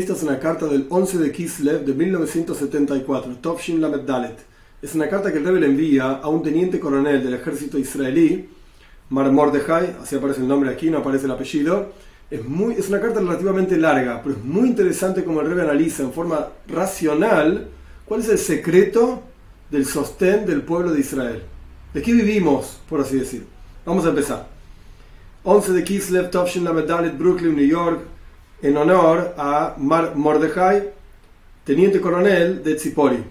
Esta es una carta del 11 de Kislev de 1974, Tovshin Lamed Dalet. Es una carta que el Rebbe le envía a un teniente coronel del ejército israelí, Mar Mordechai, así aparece el nombre aquí, no aparece el apellido. Es, muy, es una carta relativamente larga, pero es muy interesante como el Rebbe analiza en forma racional cuál es el secreto del sostén del pueblo de Israel. ¿De qué vivimos, por así decir? Vamos a empezar. 11 de Kislev, Tovshin Lamed Brooklyn, New York, en honor a Mar Mordejai, teniente coronel de Tzipori,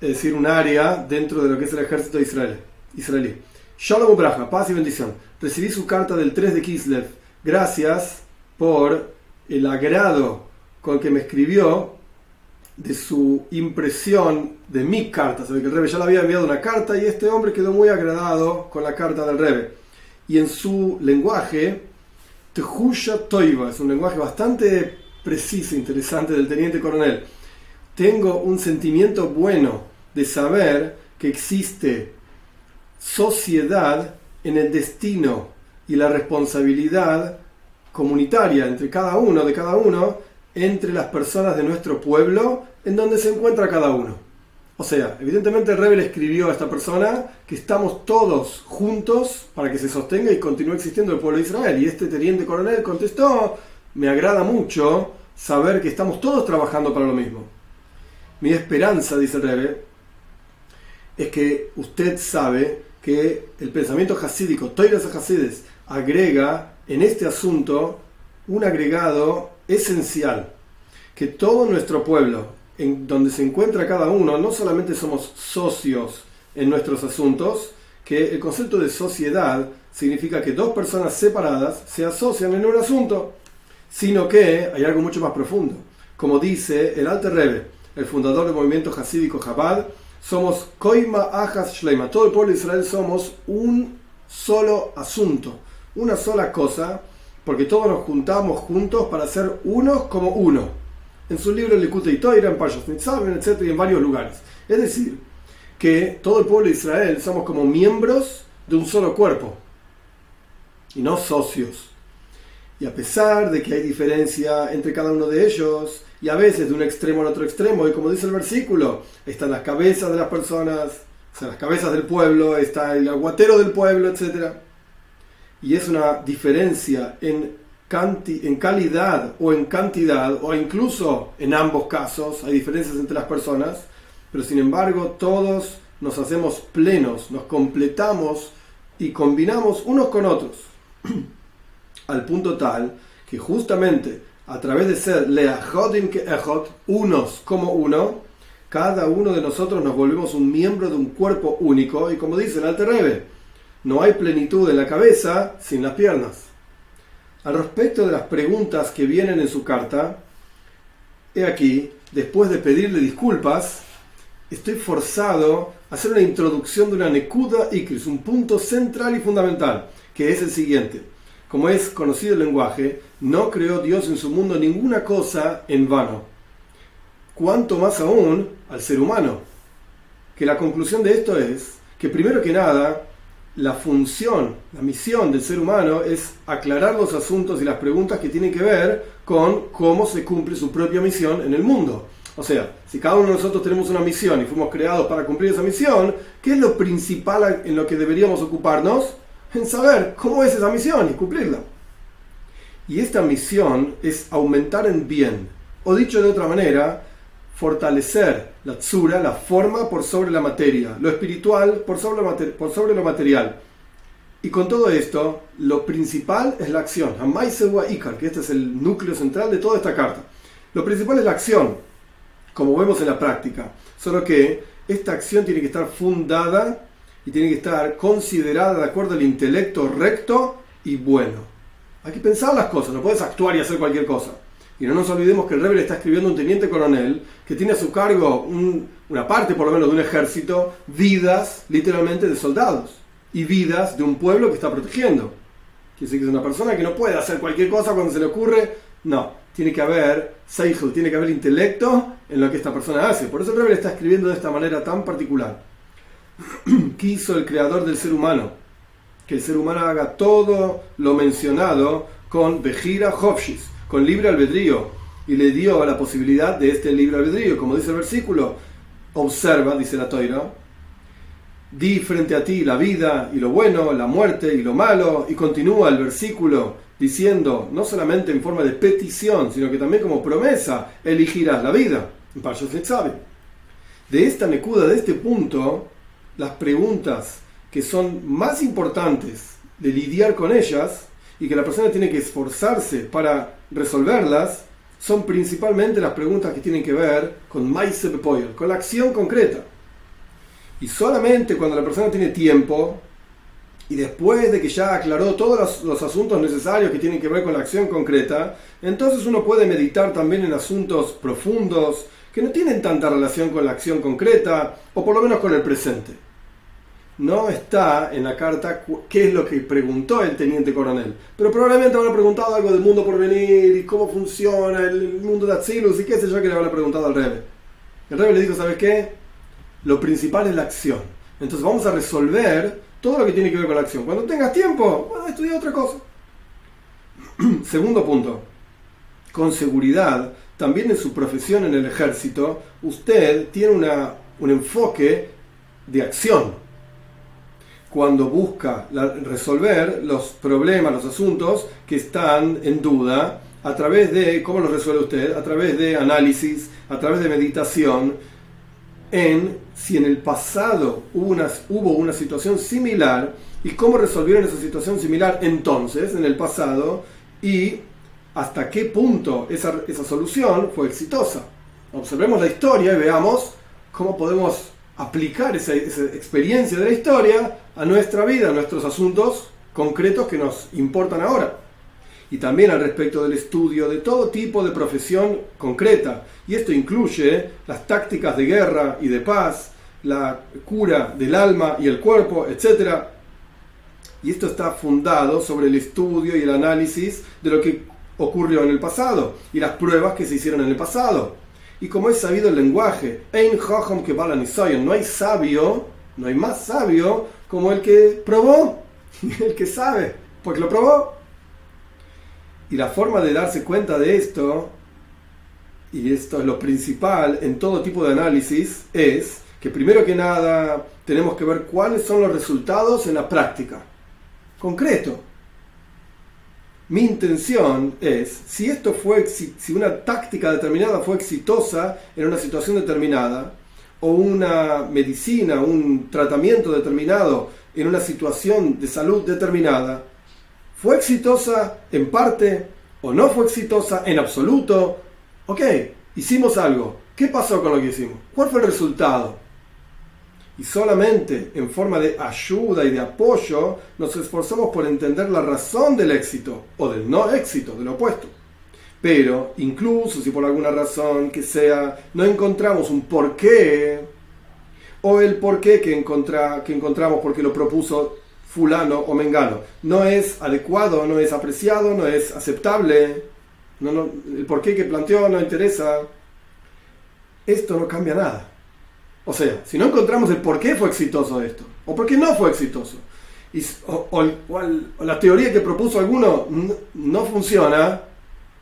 es decir, un área dentro de lo que es el ejército israelí. israelí. Shalom Ubraja, paz y bendición. Recibí su carta del 3 de Kislev. Gracias por el agrado con que me escribió de su impresión de mi carta. Sabe que el Rebe ya le había enviado una carta y este hombre quedó muy agradado con la carta del Rebe. Y en su lenguaje Tehusha Toiva, es un lenguaje bastante preciso, e interesante del teniente coronel. Tengo un sentimiento bueno de saber que existe sociedad en el destino y la responsabilidad comunitaria entre cada uno, de cada uno, entre las personas de nuestro pueblo, en donde se encuentra cada uno. O sea, evidentemente el Rebel escribió a esta persona que estamos todos juntos para que se sostenga y continúe existiendo el pueblo de Israel. Y este teniente coronel contestó, me agrada mucho saber que estamos todos trabajando para lo mismo. Mi esperanza, dice el Rebbe, es que usted sabe que el pensamiento hasídico, Toiras Hasides, agrega en este asunto un agregado esencial, que todo nuestro pueblo, en donde se encuentra cada uno, no solamente somos socios en nuestros asuntos, que el concepto de sociedad significa que dos personas separadas se asocian en un asunto, sino que hay algo mucho más profundo. Como dice el Alter Rebbe, el fundador del movimiento hasídico Chabad, somos Koima Ajas Shleima, todo el pueblo de Israel somos un solo asunto, una sola cosa, porque todos nos juntamos juntos para ser unos como uno en su libro Likutei Toira, en Pashas Nitzaven, etc., y en varios lugares. Es decir, que todo el pueblo de Israel somos como miembros de un solo cuerpo y no socios. Y a pesar de que hay diferencia entre cada uno de ellos, y a veces de un extremo al otro extremo, y como dice el versículo, están las cabezas de las personas, o sea, las cabezas del pueblo, está el aguatero del pueblo, etc. Y es una diferencia en en calidad o en cantidad, o incluso en ambos casos, hay diferencias entre las personas, pero sin embargo todos nos hacemos plenos, nos completamos y combinamos unos con otros, al punto tal que justamente a través de ser leajodim que ejot, unos como uno, cada uno de nosotros nos volvemos un miembro de un cuerpo único, y como dice el Alter no hay plenitud en la cabeza sin las piernas. Al respecto de las preguntas que vienen en su carta, he aquí, después de pedirle disculpas, estoy forzado a hacer una introducción de una Nekuda Ikris, un punto central y fundamental, que es el siguiente. Como es conocido el lenguaje, no creó Dios en su mundo ninguna cosa en vano. Cuanto más aún al ser humano. Que la conclusión de esto es que primero que nada, la función, la misión del ser humano es aclarar los asuntos y las preguntas que tienen que ver con cómo se cumple su propia misión en el mundo. O sea, si cada uno de nosotros tenemos una misión y fuimos creados para cumplir esa misión, ¿qué es lo principal en lo que deberíamos ocuparnos? En saber cómo es esa misión y cumplirla. Y esta misión es aumentar en bien, o dicho de otra manera, fortalecer la tsura, la forma por sobre la materia, lo espiritual por sobre lo, por sobre lo material. Y con todo esto, lo principal es la acción. Ikar, que este es el núcleo central de toda esta carta. Lo principal es la acción, como vemos en la práctica. Solo que esta acción tiene que estar fundada y tiene que estar considerada de acuerdo al intelecto recto y bueno. Hay que pensar las cosas, no puedes actuar y hacer cualquier cosa. Y no nos olvidemos que el Rebel está escribiendo un teniente coronel que tiene a su cargo una parte, por lo menos, de un ejército, vidas literalmente de soldados y vidas de un pueblo que está protegiendo. Quiere decir que es una persona que no puede hacer cualquier cosa cuando se le ocurre. No, tiene que haber Seihel, tiene que haber intelecto en lo que esta persona hace. Por eso el Rebel está escribiendo de esta manera tan particular. Quiso el creador del ser humano que el ser humano haga todo lo mencionado con Bejira Hofshis con libre albedrío y le dio la posibilidad de este libre albedrío. Como dice el versículo, observa, dice la Toira, di frente a ti la vida y lo bueno, la muerte y lo malo, y continúa el versículo diciendo, no solamente en forma de petición, sino que también como promesa, elegirás la vida. sabe. De esta necuda, de este punto, las preguntas que son más importantes de lidiar con ellas y que la persona tiene que esforzarse para resolverlas, son principalmente las preguntas que tienen que ver con con la acción concreta. Y solamente cuando la persona tiene tiempo, y después de que ya aclaró todos los, asuntos necesarios que tienen que ver con la acción concreta, entonces uno puede meditar también en asuntos profundos que no tienen tanta relación con la acción concreta, o por lo menos con el presente. No está en la carta qué es lo que preguntó el teniente coronel, pero probablemente habrá preguntado algo del mundo por venir y cómo funciona el mundo de Atsilus y qué sé yo que le habrá preguntado al Rebe. El Rebe le dijo, ¿sabes qué? Lo principal es la acción. Entonces vamos a resolver todo lo que tiene que ver con la acción. Cuando tengas tiempo, bueno, estudia otra cosa. Segundo punto. Con seguridad, también en su profesión en el ejército, usted tiene una, un enfoque de acción. Cuando busca resolver los problemas, los asuntos que están en duda, a través de, ¿cómo los resuelve usted? A través de análisis, a través de meditación, en si en el pasado hubo una, hubo una situación similar y cómo resolvieron esa situación similar entonces, en el pasado, y hasta qué punto esa, esa solución fue exitosa. Observemos la historia y veamos cómo podemos aplicar esa, experiencia de la historia a nuestra vida, a nuestros asuntos concretos que nos importan ahora y también al respecto del estudio de todo tipo de profesión concreta. Y esto incluye las tácticas de guerra y de paz, la cura del alma y el cuerpo, etc. Y esto está fundado sobre el estudio y el análisis de lo que ocurrió en el pasado y las pruebas que se hicieron en el pasado. Y como es sabido el lenguaje, que no hay sabio, no hay más sabio como el que probó, el que sabe, porque lo probó. Y la forma de darse cuenta de esto, y esto es lo principal en todo tipo de análisis, es que primero que nada tenemos que ver cuáles son los resultados en la práctica. Concreto. Mi intención es, si esto fue, si una táctica determinada fue exitosa en una situación determinada, o una medicina, un tratamiento determinado en una situación de salud determinada, ¿Fue exitosa en parte o no fue exitosa en absoluto? Ok, hicimos algo. ¿Qué pasó con lo que hicimos? ¿Cuál fue el resultado? Y solamente en forma de ayuda y de apoyo nos esforzamos por entender la razón del éxito o del no éxito, del opuesto. Pero incluso si por alguna razón que sea no encontramos un porqué o el porqué que, que encontramos porque lo propuso fulano o mengano. No es adecuado, no es apreciado, no es aceptable. No, no, el porqué que planteó no interesa. Esto no cambia nada. O sea, si no encontramos el por qué fue exitoso esto, o por qué no fue exitoso, o, la teoría que propuso alguno no funciona,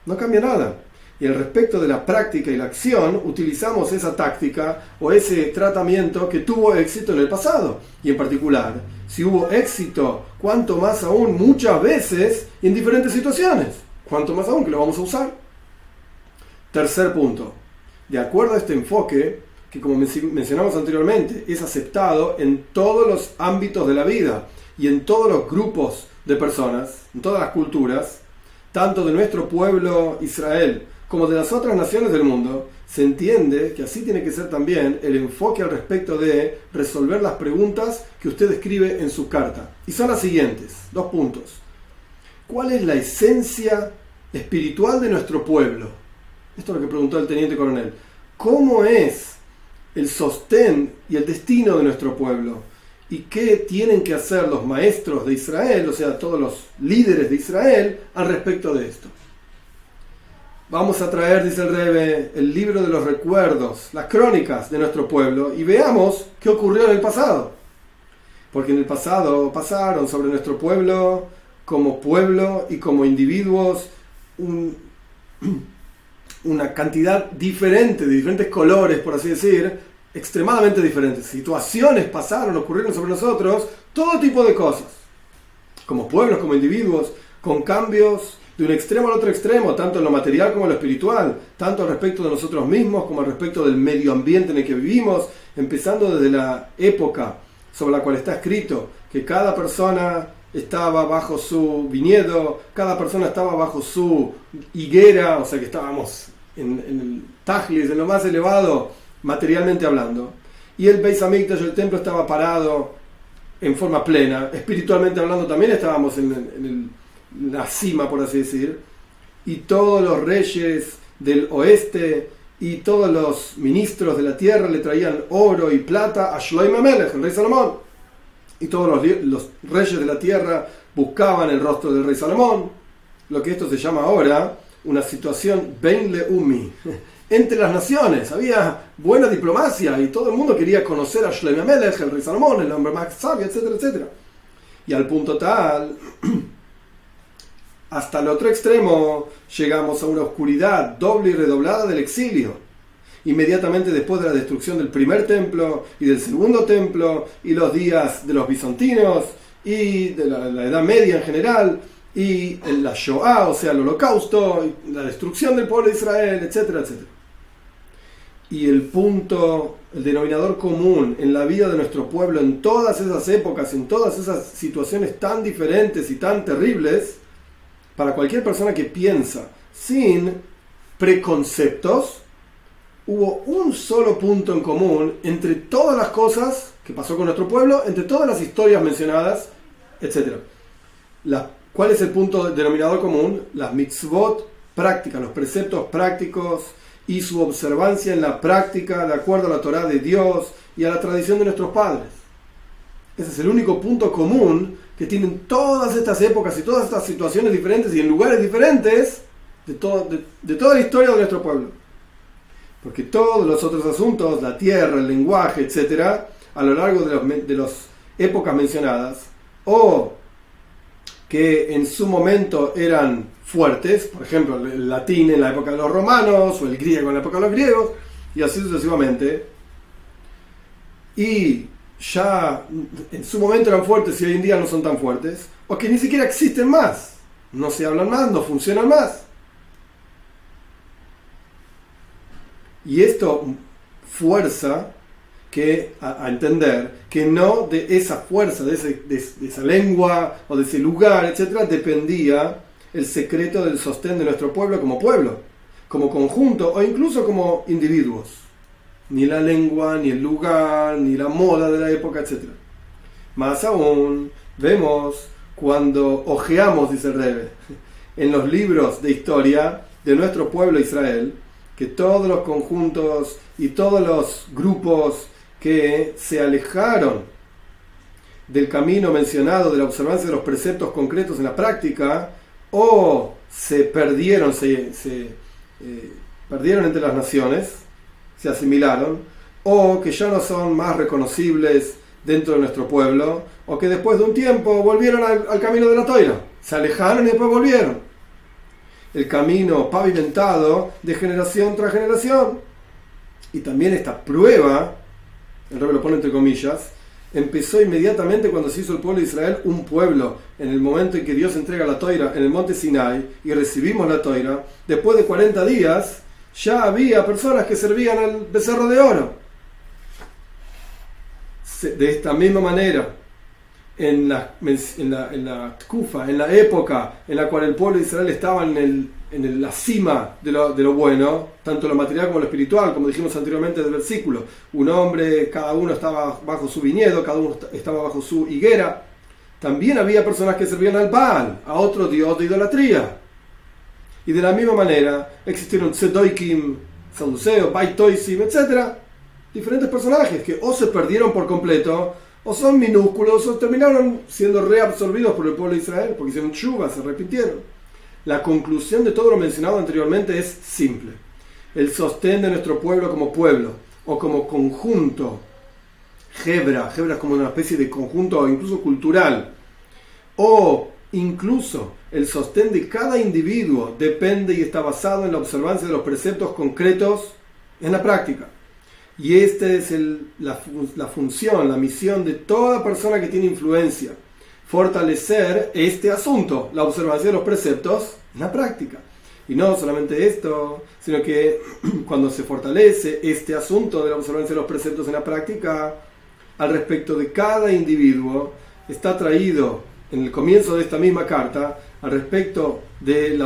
no cambia nada. Y al respecto de la práctica y la acción, utilizamos esa táctica o ese tratamiento que tuvo éxito en el pasado. Y en particular, si hubo éxito, cuanto más aún muchas veces en diferentes situaciones. Cuanto más aún que lo vamos a usar. Tercer punto. De acuerdo a este enfoque, que como mencionamos anteriormente, es aceptado en todos los ámbitos de la vida y en todos los grupos de personas, en todas las culturas, tanto de nuestro pueblo Israel como de las otras naciones del mundo, se entiende que así tiene que ser también el enfoque al respecto de resolver las preguntas que usted escribe en su carta. Y son las siguientes, dos puntos. ¿Cuál es la esencia espiritual de nuestro pueblo? Esto es lo que preguntó el teniente coronel. ¿Cómo es el sostén y el destino de nuestro pueblo? ¿Y qué tienen que hacer los maestros de Israel, o sea, todos los líderes de Israel, al respecto de esto? Vamos a traer, dice el Rebe, el libro de los recuerdos, las crónicas de nuestro pueblo y veamos qué ocurrió en el pasado. Porque en el pasado pasaron sobre nuestro pueblo como pueblo y como individuos una cantidad diferente, de diferentes colores, por así decir, extremadamente diferentes. Situaciones pasaron, ocurrieron sobre nosotros, todo tipo de cosas. Como pueblos, como individuos, con cambios de un extremo al otro extremo, tanto en lo material como en lo espiritual, tanto al respecto de nosotros mismos como al respecto del medio ambiente en el que vivimos, empezando desde la época sobre la cual está escrito que cada persona estaba bajo su viñedo, cada persona estaba bajo su higuera, o sea que estábamos en, el Tajlis, en lo más elevado, materialmente hablando. Y el Beis Hamikdash, el templo, estaba parado en forma plena. Espiritualmente hablando también estábamos en, la cima, por así decir. Y todos los reyes del oeste y todos los ministros de la tierra le traían oro y plata a Shloim Amelech, el rey Salomón. Y todos los, los reyes de la tierra buscaban el rostro del rey Salomón. Lo que esto se llama ahora una situación Ben Leumi entre las naciones. Había buena diplomacia y todo el mundo quería conocer a Shlomo Amelech, el rey Salomón, el hombre más sabio, etcétera, etcétera. Y al punto tal, hasta el otro extremo, llegamos a una oscuridad doble y redoblada del exilio. Inmediatamente después de la destrucción del primer templo y del segundo templo y los días de los bizantinos y de la, la Edad Media en general, y la Shoah, o sea, el holocausto, la destrucción del pueblo de Israel, etcétera, etcétera. Y el punto, el denominador común en la vida de nuestro pueblo en todas esas épocas, en todas esas situaciones tan diferentes y tan terribles, para cualquier persona que piensa sin preconceptos, hubo un solo punto en común entre todas las cosas que pasó con nuestro pueblo, entre todas las historias mencionadas, etc. La ¿Cuál es el punto denominador común? Las mitzvot prácticas, los preceptos prácticos y su observancia en la práctica de acuerdo a la Torah de Dios y a la tradición de nuestros padres. Ese es el único punto común que tienen todas estas épocas y todas estas situaciones diferentes y en lugares diferentes de, de, toda la historia de nuestro pueblo. Porque todos los otros asuntos, la tierra, el lenguaje, etc., a lo largo de las épocas mencionadas, o que en su momento eran fuertes, por ejemplo, el latín en la época de los romanos o el griego en la época de los griegos, y así sucesivamente. Y ya en su momento eran fuertes y hoy en día no son tan fuertes, o que ni siquiera existen más, no se hablan más, no funcionan más. Y esto fuerza que a, entender que no de esa fuerza, de, esa lengua o de ese lugar, etcétera, dependía el secreto del sostén de nuestro pueblo como pueblo, como conjunto o incluso como individuos. Ni la lengua, ni el lugar, ni la moda de la época, etcétera. Más aún, vemos cuando ojeamos, dice el Rebe, en los libros de historia de nuestro pueblo Israel, que todos los conjuntos y todos los grupos que se alejaron del camino mencionado de la observancia de los preceptos concretos en la práctica o se perdieron, se, eh, perdieron entre las naciones, se asimilaron, o que ya no son más reconocibles dentro de nuestro pueblo, o que después de un tiempo volvieron al, camino de la toira, se alejaron y después volvieron. El camino pavimentado de generación tras generación. Y también esta prueba el rey lo pone entre comillas, empezó inmediatamente cuando se hizo el pueblo de Israel un pueblo, en el momento en que Dios entrega la toira en el monte Sinai y recibimos la toira, después de 40 días ya había personas que servían al becerro de oro. De esta misma manera, en la, en la, en la en la época en la cual el pueblo de Israel estaba en, el, en la cima de lo, bueno, tanto lo material como lo espiritual, como dijimos anteriormente del versículo. Un hombre, cada uno estaba bajo su viñedo, cada uno estaba bajo su higuera. También había personas que servían al Baal, a otro dios de idolatría. Y de la misma manera existieron Tzedoikim, Saduceo, Baitoisim, etc. Diferentes personajes que o se perdieron por completo o son minúsculos o terminaron siendo reabsorbidos por el pueblo de Israel porque hicieron chuva, se repitieron. La conclusión de todo lo mencionado anteriormente es simple. El sostén de nuestro pueblo como pueblo o como conjunto, Hebra, Hebra es como una especie de conjunto incluso cultural, o Incluso el sostén de cada individuo depende y está basado en la observancia de los preceptos concretos en la práctica. Y esta es la, la función, la misión de toda persona que tiene influencia. Fortalecer este asunto, la observancia de los preceptos en la práctica. Y no solamente esto, sino que cuando se fortalece este asunto de la observancia de los preceptos en la práctica, al respecto de cada individuo, está traído en el comienzo de esta misma carta, al respecto del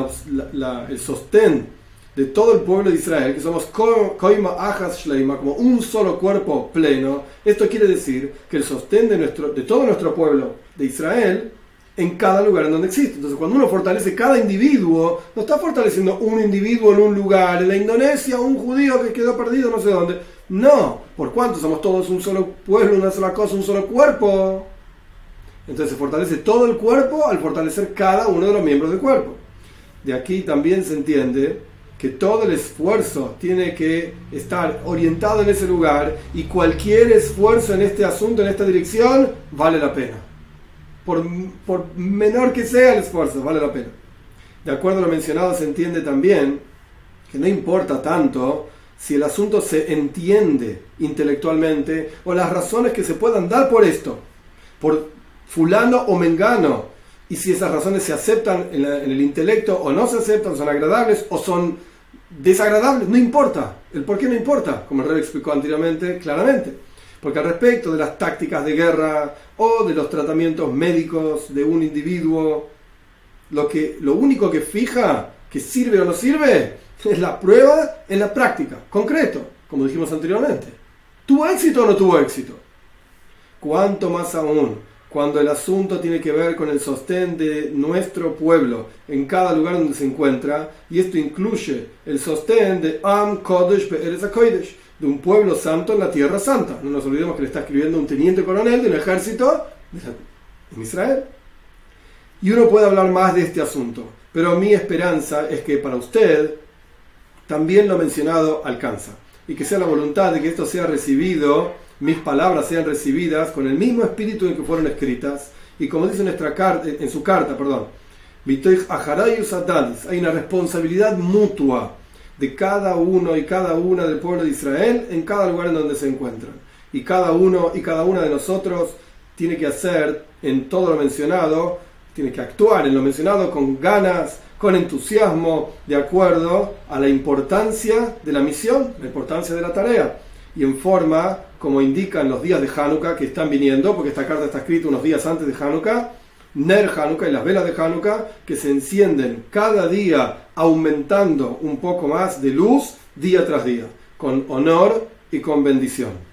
el sostén de todo el pueblo de Israel, que somos Koima Ajas Shleima, como un solo cuerpo pleno. Esto quiere decir que el sostén de, nuestro, de todo nuestro pueblo de Israel en cada lugar en donde existe. Entonces, cuando uno fortalece cada individuo, no está fortaleciendo un individuo en un lugar, en la Indonesia, un judío que quedó perdido no sé dónde. No, por cuánto somos todos un solo pueblo, una sola cosa, un solo cuerpo. Entonces se fortalece todo el cuerpo al fortalecer cada uno de los miembros del cuerpo. De aquí también se entiende que todo el esfuerzo tiene que estar orientado en ese lugar y cualquier esfuerzo en este asunto, en esta dirección, vale la pena por, menor que sea el esfuerzo, vale la pena. De acuerdo a lo mencionado, se entiende también que no importa tanto si el asunto se entiende intelectualmente o las razones que se puedan dar por esto, por fulano o mengano, y si esas razones se aceptan en, en, el intelecto o no se aceptan, son agradables o son desagradables, no importa. El por qué no importa, como el rey explicó anteriormente claramente. Porque al respecto de las tácticas de guerra o de los tratamientos médicos de un individuo, lo, que, lo único que fija que sirve o no sirve es la prueba en la práctica, concreto, como dijimos anteriormente. ¿Tuvo éxito o no tuvo éxito? Cuanto más aún cuando el asunto tiene que ver con el sostén de nuestro pueblo en cada lugar donde se encuentra, y esto incluye el sostén de Am Kodesh Be'eretz Kodesh, de un pueblo santo en la tierra santa. No nos olvidemos que le está escribiendo un teniente coronel del ejército en Israel. Y uno puede hablar más de este asunto, pero mi esperanza es que para usted también lo mencionado alcanza y que sea la voluntad de que esto sea recibido, mis palabras sean recibidas con el mismo espíritu en que fueron escritas y como dice nuestra carta, en su carta, perdón, hay una responsabilidad mutua de cada uno y cada una del pueblo de Israel en cada lugar en donde se encuentran. Y cada uno y cada una de nosotros tiene que hacer en todo lo mencionado, tiene que actuar en lo mencionado con ganas, con entusiasmo, de acuerdo a la importancia de la misión, la importancia de la tarea, y en forma como indican los días de Hanukkah que están viniendo, porque esta carta está escrita unos días antes de Hanukkah, Ner Hanukkah y las velas de Hanukkah que se encienden cada día aumentando un poco más de luz día tras día, con honor y con bendición.